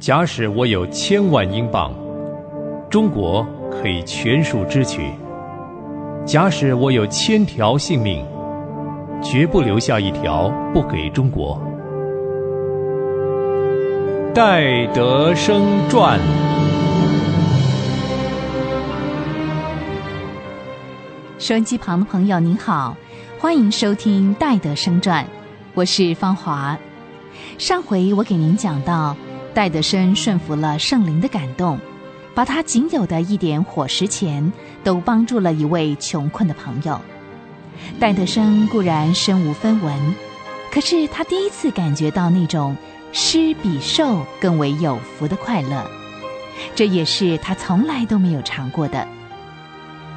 假使我有千万英镑，中国可以全数支取；假使我有千条性命，绝不留下一条不给中国。戴德生传。收音机旁的朋友您好，欢迎收听《戴德生传》，我是芳华。上回我给您讲到，戴德生顺服了圣灵的感动，把他仅有的一点伙食钱都帮助了一位穷困的朋友。戴德生固然身无分文，可是他第一次感觉到那种。施比受更为有福的快乐，这也是他从来都没有尝过的。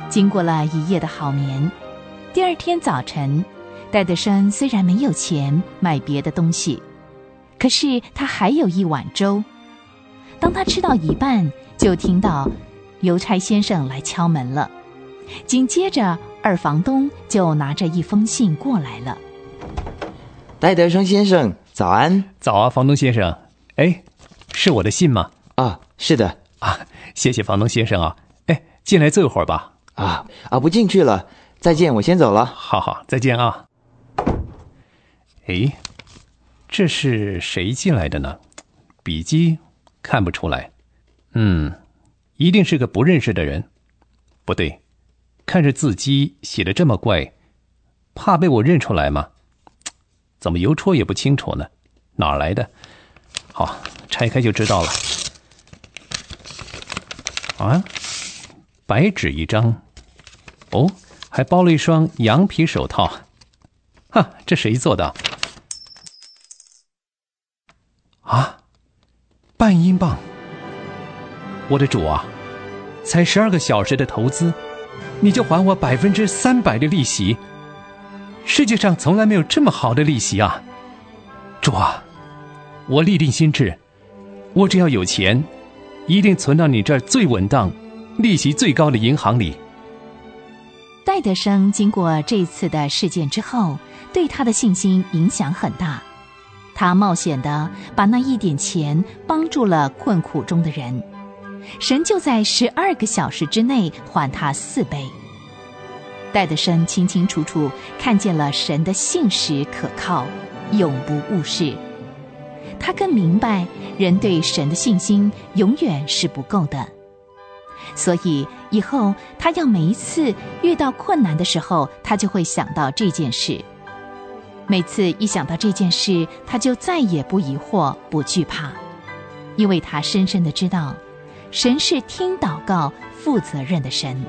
经过了一夜的好眠，第二天早晨，戴德生虽然没有钱买别的东西，可是他还有一碗粥。当他吃到一半，就听到邮差先生来敲门了。紧接着，二房东就拿着一封信过来了。戴德生先生。早安，早啊，房东先生。哎，是我的信吗？啊，是的。啊，谢谢房东先生啊。哎，进来坐一会儿吧。啊啊，不进去了。再见，我先走了。好好，再见啊。哎，这是谁进来的呢？笔迹看不出来。嗯，一定是个不认识的人。不对，看着字迹写的这么怪，怕被我认出来吗？怎么邮戳也不清楚呢？哪来的？好，拆开就知道了。啊，白纸一张，哦，还包了一双羊皮手套。哈，这谁做的？啊，半英镑！我的主啊，才十二个小时的投资，你就还我百分之三百的利息？世界上从来没有这么好的利息啊，主啊！我立定心志，我只要有钱，一定存到你这儿最稳当、利息最高的银行里。戴德生经过这次的事件之后，对他的信心影响很大。他冒险的把那一点钱帮助了困苦中的人，神就在十二个小时之内还他四倍。戴德生清清楚楚看见了神的信实可靠，永不误事。他更明白人对神的信心永远是不够的，所以以后他要每一次遇到困难的时候，他就会想到这件事。每次一想到这件事，他就再也不疑惑、不惧怕，因为他深深的知道，神是听祷告、负责任的神。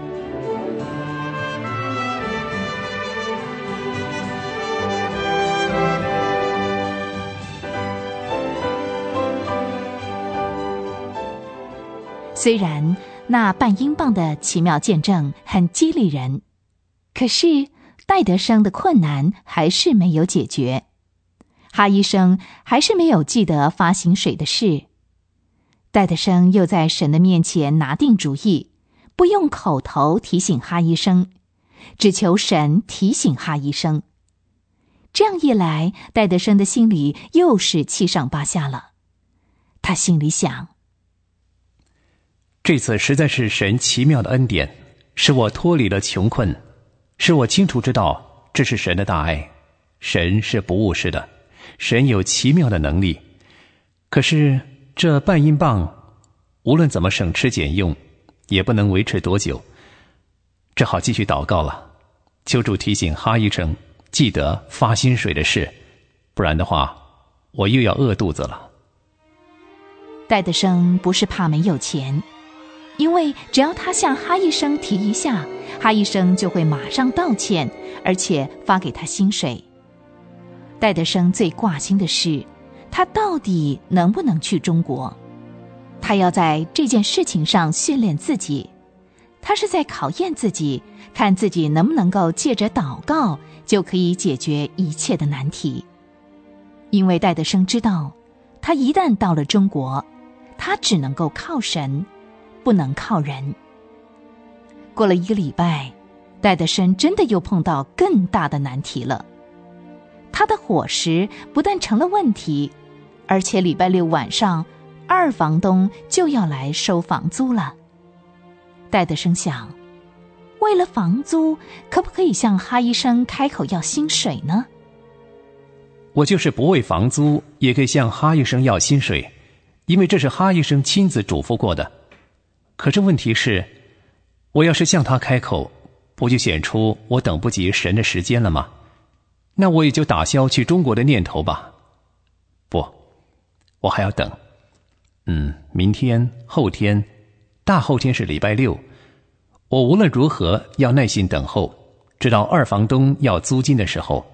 虽然那半英镑的奇妙见证很激励人，可是戴德生的困难还是没有解决。哈医生还是没有记得发薪水的事。戴德生又在神的面前拿定主意，不用口头提醒哈医生，只求神提醒哈医生。这样一来，戴德生的心里又是七上八下了。他心里想。这次实在是神奇妙的恩典，使我脱离了穷困，使我清楚知道这是神的大爱。神是不务实的，神有奇妙的能力。可是这半英镑，无论怎么省吃俭用，也不能维持多久。只好继续祷告了，求主提醒哈医生记得发薪水的事，不然的话，我又要饿肚子了。戴德生不是怕没有钱。因为只要他向哈医生提一下，哈医生就会马上道歉，而且发给他薪水。戴德生最挂心的是，他到底能不能去中国？他要在这件事情上训练自己，他是在考验自己，看自己能不能够借着祷告就可以解决一切的难题。因为戴德生知道，他一旦到了中国，他只能够靠神。不能靠人。过了一个礼拜，戴德生真的又碰到更大的难题了。他的伙食不但成了问题，而且礼拜六晚上二房东就要来收房租了。戴德生想，为了房租，可不可以向哈医生开口要薪水呢？我就是不为房租，也可以向哈医生要薪水，因为这是哈医生亲自嘱咐过的。可是问题是，我要是向他开口，不就显出我等不及神的时间了吗？那我也就打消去中国的念头吧。不，我还要等。嗯，明天、后天、大后天是礼拜六，我无论如何要耐心等候，直到二房东要租金的时候。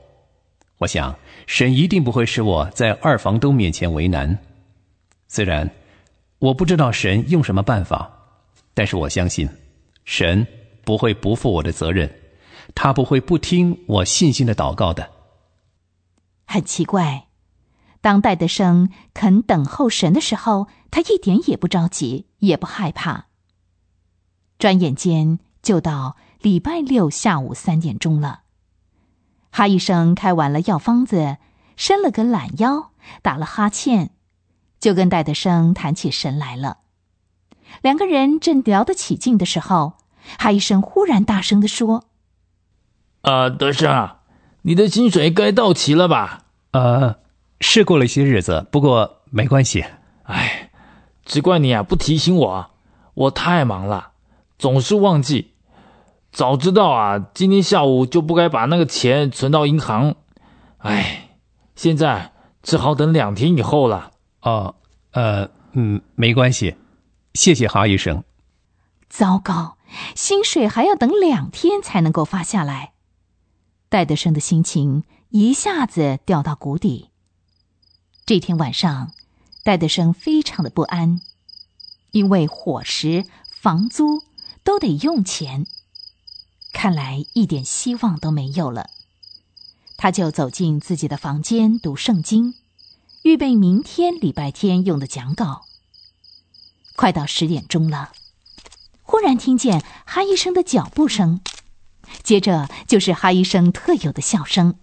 我想，神一定不会使我在二房东面前为难。虽然我不知道神用什么办法，但是我相信，神不会不负我的责任，他不会不听我信心的祷告的。很奇怪，当戴德生肯等候神的时候，他一点也不着急，也不害怕。转眼间就到礼拜六下午三点钟了。哈医生开完了药方子，伸了个懒腰，打了哈欠，就跟戴德生谈起神来了。两个人正聊得起劲的时候，哈医生忽然大声的说：“啊，德生啊，你的薪水该到期了吧？呃，是过了一些日子，不过没关系。哎，只怪你啊，不提醒我，我太忙了，总是忘记。”早知道啊，今天下午就不该把那个钱存到银行。哎，现在只好等两天以后了。哦，呃，嗯，没关系，谢谢哈医生。糟糕，薪水还要等两天才能够发下来。戴德生的心情一下子掉到谷底。这天晚上，戴德生非常的不安，因为伙食、房租都得用钱。看来一点希望都没有了，他就走进自己的房间读圣经，预备明天礼拜天用的讲稿。快到十点钟了，忽然听见哈医生的脚步声，接着就是哈医生特有的笑声。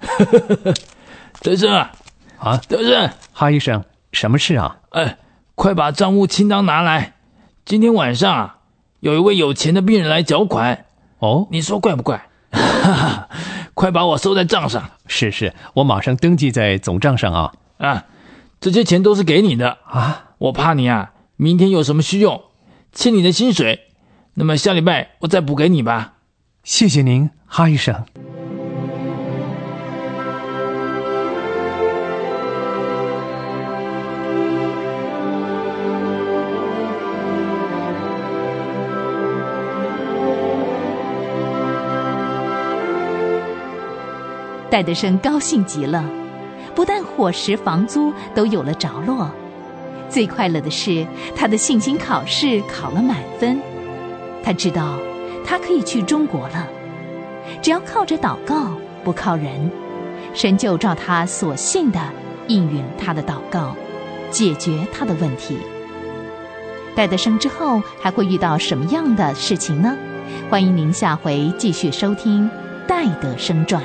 德胜啊，德胜，哈医生，什么事啊？哎，快把账务清单拿来，今天晚上啊。有一位有钱的病人来缴款，哦，你说怪不怪？快把我收在账上。是是，我马上登记在总账上啊。啊，这些钱都是给你的啊。我怕你啊，明天有什么需用，欠你的薪水，那么下礼拜我再补给你吧。谢谢您，哈医生。戴德生高兴极了，不但伙食、房租都有了着落，最快乐的是他的信心考试考了满分。他知道他可以去中国了，只要靠着祷告，不靠人，神就照他所信的应允他的祷告，解决他的问题。戴德生之后还会遇到什么样的事情呢？欢迎您下回继续收听《戴德生传》。